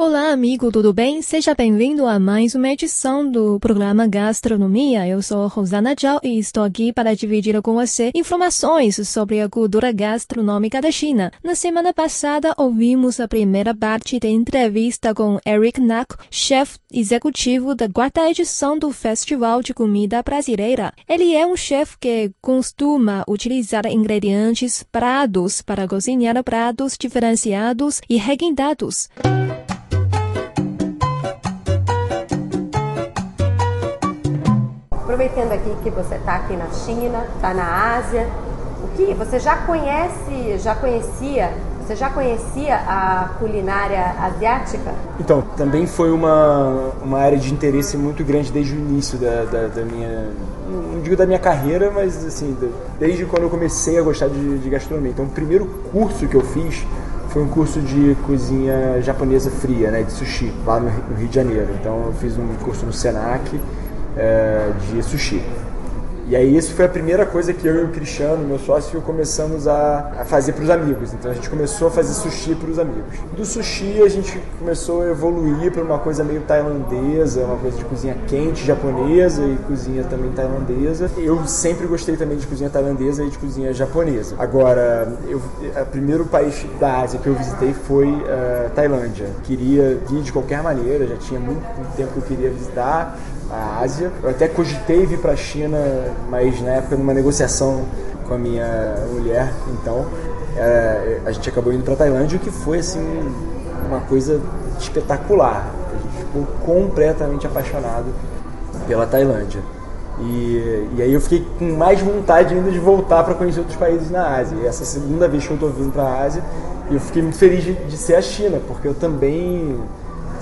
Olá, amigo, tudo bem? Seja bem-vindo a mais uma edição do programa Gastronomia. Eu sou Rosana Zhao e estou aqui para dividir com você informações sobre a cultura gastronômica da China. Na semana passada, ouvimos a primeira parte da entrevista com Eric Nak, chefe executivo da quarta edição do Festival de Comida Brasileira. Ele é um chefe que costuma utilizar ingredientes prados para cozinhar pratos diferenciados e requintados. Aproveitando aqui que você está aqui na China, está na Ásia, o que você já conhece, já conhecia, você já conhecia a culinária asiática? Então, também foi uma, uma área de interesse muito grande desde o início da, da, da minha, não digo da minha carreira, mas assim, desde quando eu comecei a gostar de, de gastronomia. Então, o primeiro curso que eu fiz foi um curso de cozinha japonesa fria, né, de sushi, lá no, Rio de Janeiro. Então, eu fiz um curso no Senac é, de sushi. E aí isso foi a primeira coisa que eu e o Cristiano, meu sócio, começamos a, a fazer para os amigos. Então a gente começou a fazer sushi para os amigos. Do sushi a gente começou a evoluir para uma coisa meio tailandesa, uma coisa de cozinha quente japonesa e cozinha também tailandesa. Eu sempre gostei também de cozinha tailandesa e de cozinha japonesa. Agora, eu, o primeiro país da Ásia que eu visitei foi uh, Tailândia. Queria ir de qualquer maneira, já tinha muito tempo que eu queria visitar a Ásia. Eu até cogitei vir para a China, mas na época numa negociação com a minha mulher, então é, a gente acabou indo para Tailândia, o que foi assim uma coisa espetacular. A gente ficou completamente apaixonado pela Tailândia. E, e aí eu fiquei com mais vontade ainda de voltar para conhecer outros países na Ásia. E essa segunda vez que eu estou vindo para a Ásia, eu fiquei muito feliz de, de ser a China, porque eu também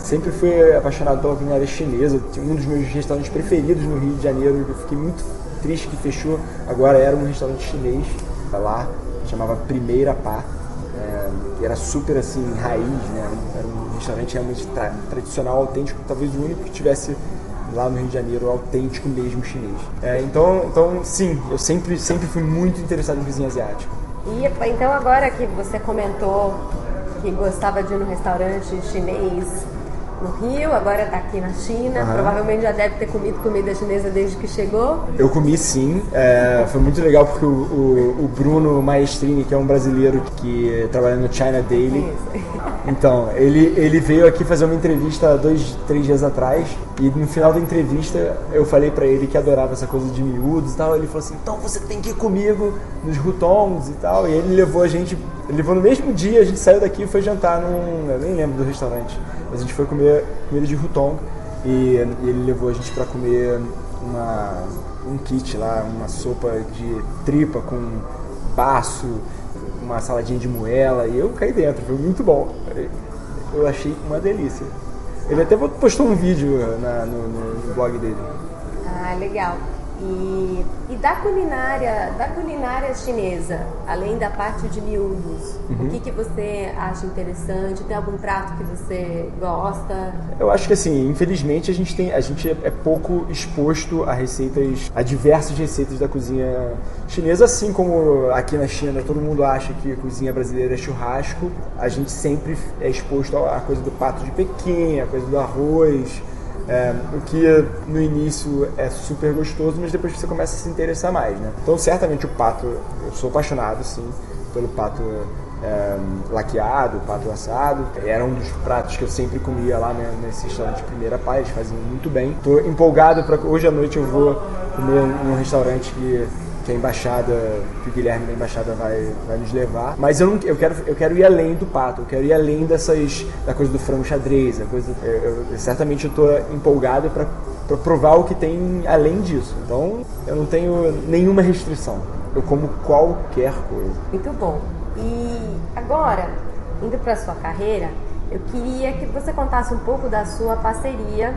Sempre fui apaixonado pela culinária chinesa. Um dos meus restaurantes preferidos no Rio de Janeiro. Eu fiquei muito triste que fechou. Agora era um restaurante chinês lá, chamava Primeira Pá. É, era super assim, raiz, né? Era um restaurante realmente tra tradicional, autêntico, talvez o único que tivesse lá no Rio de Janeiro, autêntico mesmo chinês. É, então, então, sim, eu sempre, sempre fui muito interessado em cozinha asiática. E então agora que você comentou que gostava de ir no restaurante chinês no Rio, agora está aqui na China. Uhum. Provavelmente já deve ter comido comida chinesa desde que chegou. Eu comi sim. É, foi muito legal porque o, o, o, Bruno Maestrini, que é um brasileiro que trabalha no China Daily, então ele, ele veio aqui fazer uma entrevista dois, três dias atrás e no final da entrevista eu falei para ele que adorava essa coisa de miúdos e tal. Ele falou assim: então você tem que ir comigo nos Rutongs e tal. E ele levou a gente, ele levou no mesmo dia, a gente saiu daqui e foi jantar num. Eu nem lembro do restaurante a gente foi comer comida de Hutong e, ele levou a gente para comer uma, um kit lá, uma sopa de tripa com baço, uma saladinha de moela e eu caí dentro, foi muito bom. Eu achei uma delícia. Ele até postou um vídeo na, no, no blog dele. Ah, legal. E, e, da culinária, da culinária chinesa, além da parte de miúdos, uhum. o que, que você acha interessante? Tem algum prato que você gosta? Eu acho que assim, infelizmente a gente tem, a gente é pouco exposto a receitas, a diversas receitas da cozinha chinesa, assim como aqui na China todo mundo acha que a cozinha brasileira é churrasco, a gente sempre é exposto à coisa do pato de Pequim, a coisa do arroz é, o que no início é super gostoso, mas depois você começa a se interessar mais, né? Então, certamente o pato, eu sou apaixonado, sim, pelo pato é, laqueado, pato assado. Era um dos pratos que eu sempre comia lá né, nesse restaurante Primeira Paz, eles faziam muito bem. Estou empolgado para hoje à noite eu vou comer num restaurante que que a embaixada, que o Guilherme da embaixada vai, vai nos levar. Mas eu, não, eu, quero, eu quero ir além do pato, eu quero ir além dessas da coisa do frango xadrez, a coisa. Eu, eu, certamente eu estou empolgado para para provar o que tem além disso. Então, eu não tenho nenhuma restrição. Eu como qualquer coisa. Muito bom. E agora, indo para sua carreira, eu queria que você contasse um pouco da sua parceria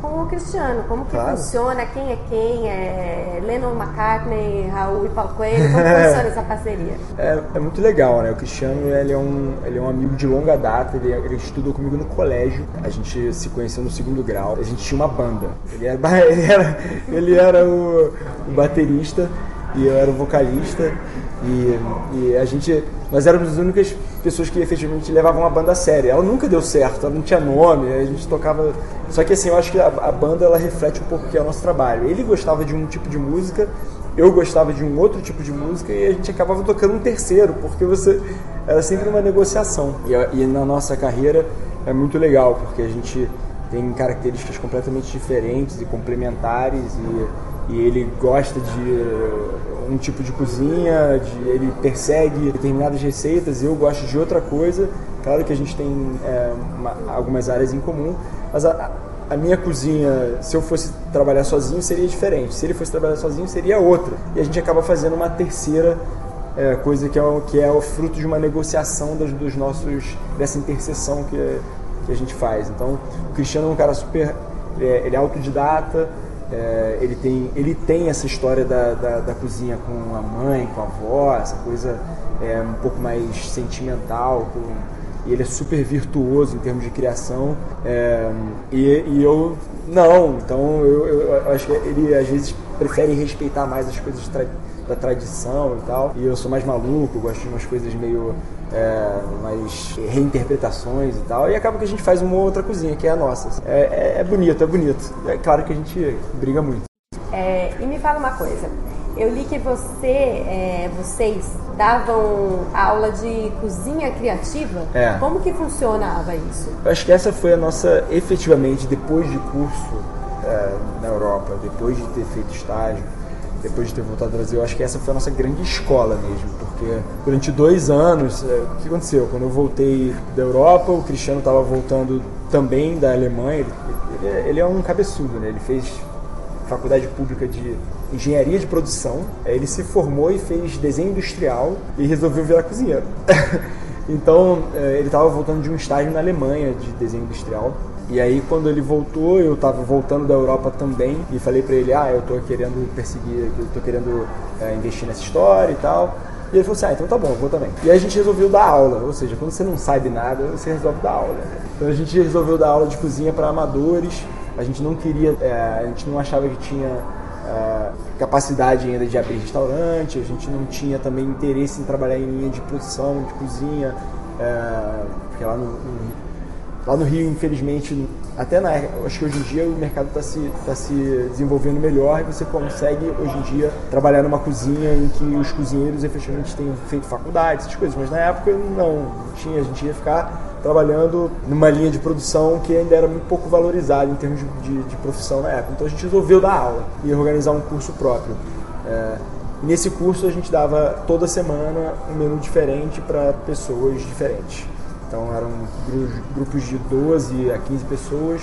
com o Cristiano. Como que claro. funciona? Quem é quem? É Lennon, McCartney, Raul e Paulo Coelho? Como funciona essa parceria? É, é, muito legal, né? O Cristiano ele é, um, ele é um amigo de longa data, ele, ele estudou comigo no colégio, a gente se conheceu no segundo grau, a gente tinha uma banda. Ele era, ele era, ele era o, o baterista e eu era o vocalista e, e, a gente nós éramos as únicas pessoas que efetivamente levavam a banda a sério. Ela nunca deu certo ela não tinha nome a gente tocava só que assim eu acho que a, a banda ela reflete um pouco o que é o nosso trabalho. Ele gostava de um tipo de música eu gostava de um outro tipo de música e a gente acabava tocando um terceiro porque você era sempre uma negociação. E, e na nossa carreira é muito legal porque a gente tem características completamente diferentes e complementares e e ele gosta de um tipo de cozinha, de, ele persegue determinadas receitas, eu gosto de outra coisa. Claro que a gente tem é, uma, algumas áreas em comum, mas a, a, minha cozinha, se eu fosse trabalhar sozinho, seria diferente. Se ele fosse trabalhar sozinho, seria outra. E a gente acaba fazendo uma terceira é, coisa que é, o, que é o fruto de uma negociação dos, dos nossos dessa interseção que, que a gente faz. Então, o Cristiano é um cara super, ele é, ele é autodidata é, ele, tem, ele tem essa história da, da, da, cozinha com a mãe, com a avó, essa coisa é, um pouco mais sentimental. Com, e ele é super virtuoso em termos de criação. É, e, e, eu não, então eu, eu, eu, acho que ele às vezes prefere respeitar mais as coisas tra da tradição e tal. E eu sou mais maluco, gosto de umas coisas meio é, mais reinterpretações e tal. E acaba que a gente faz uma outra cozinha, que é a nossa. É, é, é bonito, é bonito. É claro que a gente briga muito. É, e me fala uma coisa. Eu li que você, é, vocês davam aula de cozinha criativa. É. Como que funcionava isso? Eu acho que essa foi a nossa, efetivamente, depois de curso é, na Europa, depois de ter feito estágio, depois de ter voltado ao Brasil, eu acho que essa foi a nossa grande escola mesmo, porque durante dois anos, é, o que aconteceu? Quando eu voltei da Europa, o Cristiano estava voltando também da Alemanha, ele, ele, ele, é um cabeçudo, né? ele fez faculdade pública de engenharia de produção, ele se formou e fez desenho industrial e resolveu virar cozinheiro. então, é, ele estava voltando de um estágio na Alemanha de desenho industrial, e aí quando ele voltou, eu estava voltando da Europa também e falei para ele, ah, eu estou querendo perseguir, eu tô querendo é, investir nessa história e tal. E ele falou assim, ah, então tá bom, eu vou também. E aí a gente resolveu dar aula, ou seja, quando você não sabe nada, você resolve dar aula. Então a gente resolveu dar aula de cozinha para amadores. A gente não queria, é, a gente não achava que tinha é, capacidade ainda de abrir restaurante, a gente não tinha também interesse em trabalhar em linha de produção, de cozinha, é, porque lá no, no Lá no Rio, infelizmente, até na acho que hoje em dia o mercado está se, tá se desenvolvendo melhor e você consegue hoje em dia trabalhar numa cozinha em que os cozinheiros efetivamente tenham feito faculdade, essas coisas, mas na época não, tinha, a gente ia ficar trabalhando numa linha de produção que ainda era muito pouco valorizada em termos de, de, de profissão na época. Então a gente resolveu dar aula e organizar um curso próprio. É, nesse curso a gente dava toda semana um menu diferente para pessoas diferentes. Então eram grupos de 12 a 15 pessoas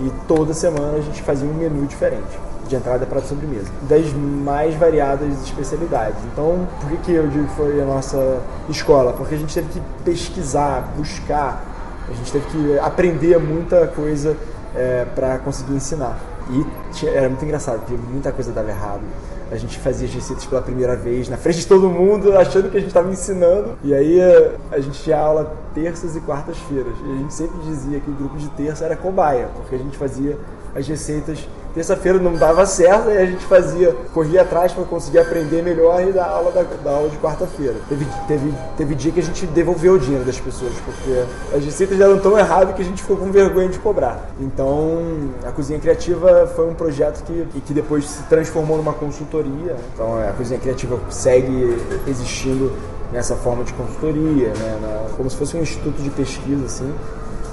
e toda semana a gente fazia um menu diferente, de entrada para sobremesa, das mais variadas especialidades. Então, por que, que eu digo que foi a nossa escola? Porque a gente teve que pesquisar, buscar, a gente teve que aprender muita coisa é, para conseguir ensinar. E tinha, era muito engraçado, porque muita coisa dava errado a gente fazia as receitas pela primeira vez, na frente de todo mundo, achando que a gente estava ensinando. E aí eh, a gente tinha aula terças e quartas-feiras. E a gente sempre dizia que o grupo de terça era cobaia, porque a gente fazia as receitas terça-feira não dava certo, aí a gente fazia, corria atrás para conseguir aprender melhor e dar aula da, da aula de quarta-feira. Teve, teve, teve dia que a gente devolveu o dinheiro das pessoas, porque as receitas eram tão erradas que a gente ficou com vergonha de cobrar. Então, a Cozinha Criativa foi um projeto que, que depois se transformou numa consultoria. Então, a Cozinha Criativa segue existindo nessa forma de consultoria, né, como se fosse um instituto de pesquisa, assim.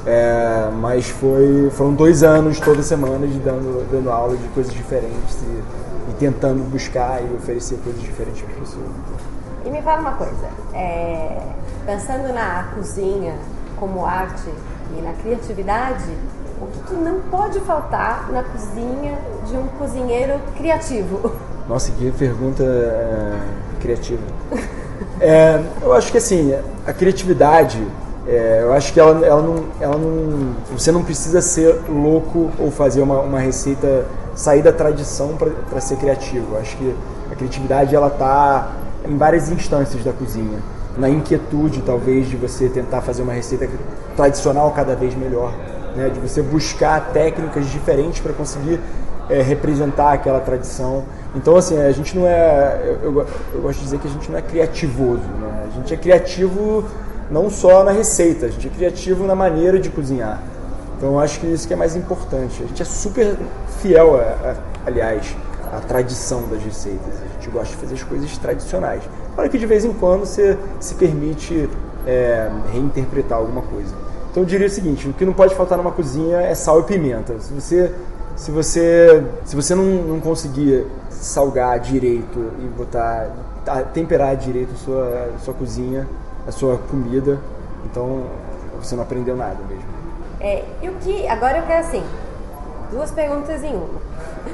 É, mas foi, foram dois anos, toda semana, de dando, dando aula de coisas diferentes e, e tentando buscar e oferecer coisas diferentes para as pessoas. E me fala uma coisa, é, pensando na cozinha como arte e na criatividade, o que, que não pode faltar na cozinha de um cozinheiro criativo? Nossa, que pergunta é, criativa. É, eu acho que assim, a criatividade é, eu acho que ela, ela, não, ela não. Você não precisa ser louco ou fazer uma, uma receita sair da tradição para ser criativo. Eu acho que a criatividade ela está em várias instâncias da cozinha. Na inquietude, talvez, de você tentar fazer uma receita tradicional cada vez melhor, né? de você buscar técnicas diferentes para conseguir é, representar aquela tradição. Então, assim, a gente não é. Eu, eu, eu, gosto de dizer que a gente não é criativoso. Né? A gente é criativo não só na receita, a gente é criativo na maneira de cozinhar. Então, eu acho que isso que é mais importante. A gente é super fiel, a, a, aliás, à tradição das receitas. A gente gosta de fazer as coisas tradicionais. Para que de vez em quando você se permite é, reinterpretar alguma coisa. Então, eu diria o seguinte: o que não pode faltar numa cozinha é sal e pimenta. Se você se você se você não, não conseguir salgar direito e botar temperar direito sua sua cozinha a sua comida então você não aprendeu nada mesmo é, e o que agora eu quero assim duas perguntas em uma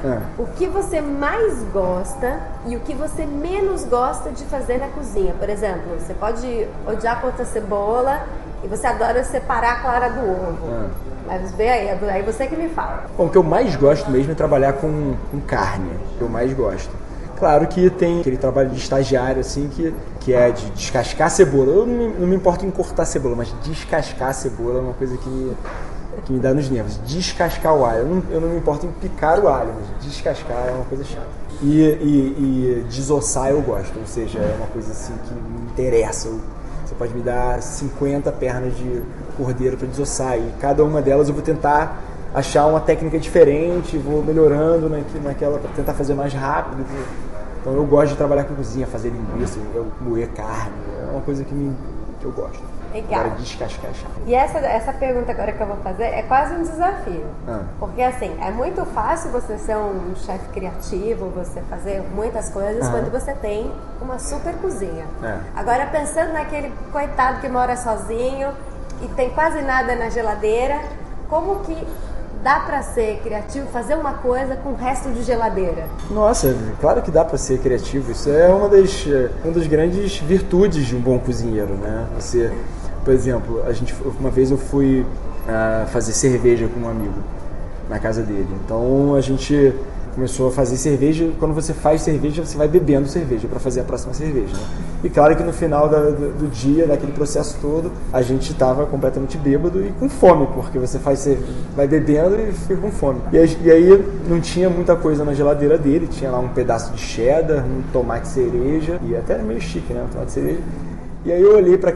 é. o que você mais gosta e o que você menos gosta de fazer na cozinha por exemplo você pode odiar cortar cebola e você adora separar a clara do ovo é. Mas vê aí, aí você que me fala. Bom, o que eu mais gosto mesmo é trabalhar com, com carne. O que eu mais gosto. Claro que tem aquele trabalho de estagiário, assim, que, que é de descascar cebola. Eu não, não me importo em cortar cebola, mas descascar cebola é uma coisa que me, que me dá nos nervos. Descascar o alho. Eu não, eu não me importo em picar o alho, mas descascar é uma coisa chata. E, e, e desossar eu gosto, ou seja, é uma coisa assim que me interessa. Eu, você pode me dar 50 pernas de cordeiro para desossar e cada uma delas eu vou tentar achar uma técnica diferente, vou melhorando naquela para tentar fazer mais rápido. Então eu gosto de trabalhar com cozinha, fazer linguiça, moer carne, é uma coisa que, me, que eu gosto. Legal. Agora descascar E essa, essa pergunta agora que eu vou fazer é quase um desafio. Ah. Porque assim, é muito fácil você ser um chefe criativo, você fazer muitas coisas ah. quando você tem uma super cozinha. É. Agora pensando naquele coitado que mora sozinho e tem quase nada na geladeira, como que dá para ser criativo, fazer uma coisa com o resto de geladeira? Nossa, claro que dá para ser criativo. Isso é uma das, uma das grandes virtudes de um bom cozinheiro, né? Você por exemplo, a gente, uma vez eu fui uh, fazer cerveja com um amigo na casa dele. Então a gente começou a fazer cerveja. Quando você faz cerveja, você vai bebendo cerveja para fazer a próxima cerveja. Né? E claro que no final da, do, do, dia, daquele processo todo, a gente estava completamente bêbado e com fome, porque você faz vai bebendo e fica com fome. E, e, aí não tinha muita coisa na geladeira dele, tinha lá um pedaço de cheddar, um tomate cereja e até era meio chique, né? Um tomate cereja e aí eu olhei para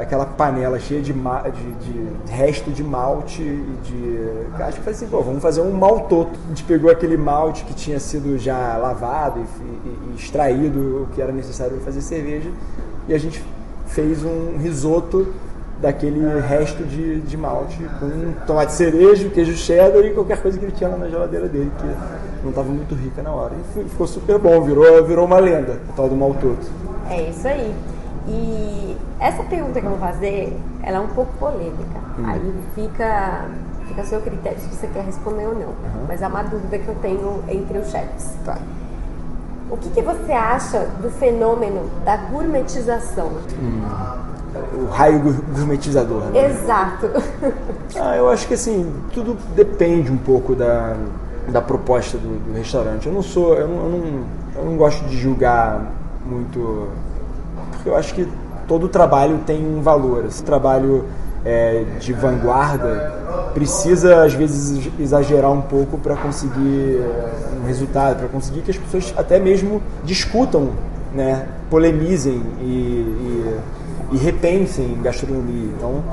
aquela panela cheia de, de, de, resto de malte e de. Acho que falei assim, pô, vamos fazer um maltoto. A gente pegou aquele malte que tinha sido já lavado e, e, e extraído o que era necessário para fazer cerveja. E a gente fez um risoto daquele resto de, de malte com tomate cerejo, queijo cheddar e qualquer coisa que ele tinha lá na geladeira dele, que não estava muito rica na hora. E ficou super bom, virou, virou uma lenda, o tal do maltoto. É isso aí. E essa pergunta que eu vou fazer, ela é um pouco polêmica. Hum. Aí fica, fica a seu critério se você quer responder ou não. Uhum. Mas é uma dúvida que eu tenho entre os chefs. Tá. O que, que você acha do fenômeno da gourmetização? Hum. O raio gourmetizador. Né? Exato. ah, eu acho que assim, tudo depende um pouco da, da proposta do, do restaurante. Eu não sou, eu não, eu não, eu não gosto de julgar muito porque eu acho que todo trabalho tem um valor. Esse trabalho é, de vanguarda precisa, às vezes, exagerar um pouco para conseguir é, um resultado, para conseguir que as pessoas até mesmo discutam, né, polemizem e, e, e repensem gastronomia. Então,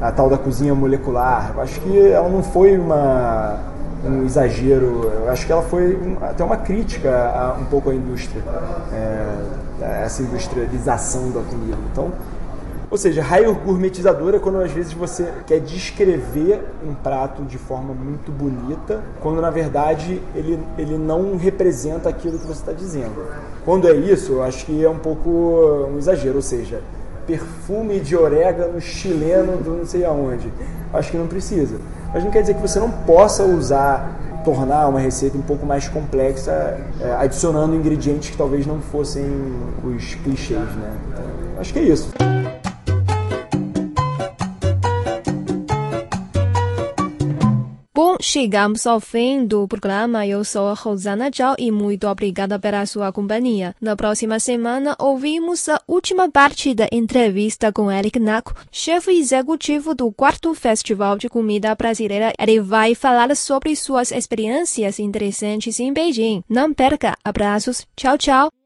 a tal da cozinha molecular, eu acho que ela não foi uma um exagero. Eu acho que ela foi um, até uma crítica a, um pouco à indústria, é, essa industrialização da comida. Então, ou seja, raio gourmetizador é quando às vezes você quer descrever um prato de forma muito bonita, quando na verdade ele, ele não representa aquilo que você está dizendo. Quando é isso, eu acho que é um pouco um exagero, ou seja, perfume de orégano chileno do não sei aonde. Acho que não precisa. Mas não quer dizer que você não possa usar, tornar uma receita um pouco mais complexa, é, adicionando ingredientes que talvez não fossem os clichês, né? Então, acho que é isso. Chegamos ao fim do programa. Eu sou a Rosana Zhao e muito obrigada pela sua companhia. Na próxima semana, ouvimos a última parte da entrevista com Eric Naco, chefe executivo do quarto Festival de Comida Brasileira. Ele vai falar sobre suas experiências interessantes em Beijing. Não perca! Abraços. Tchau, tchau.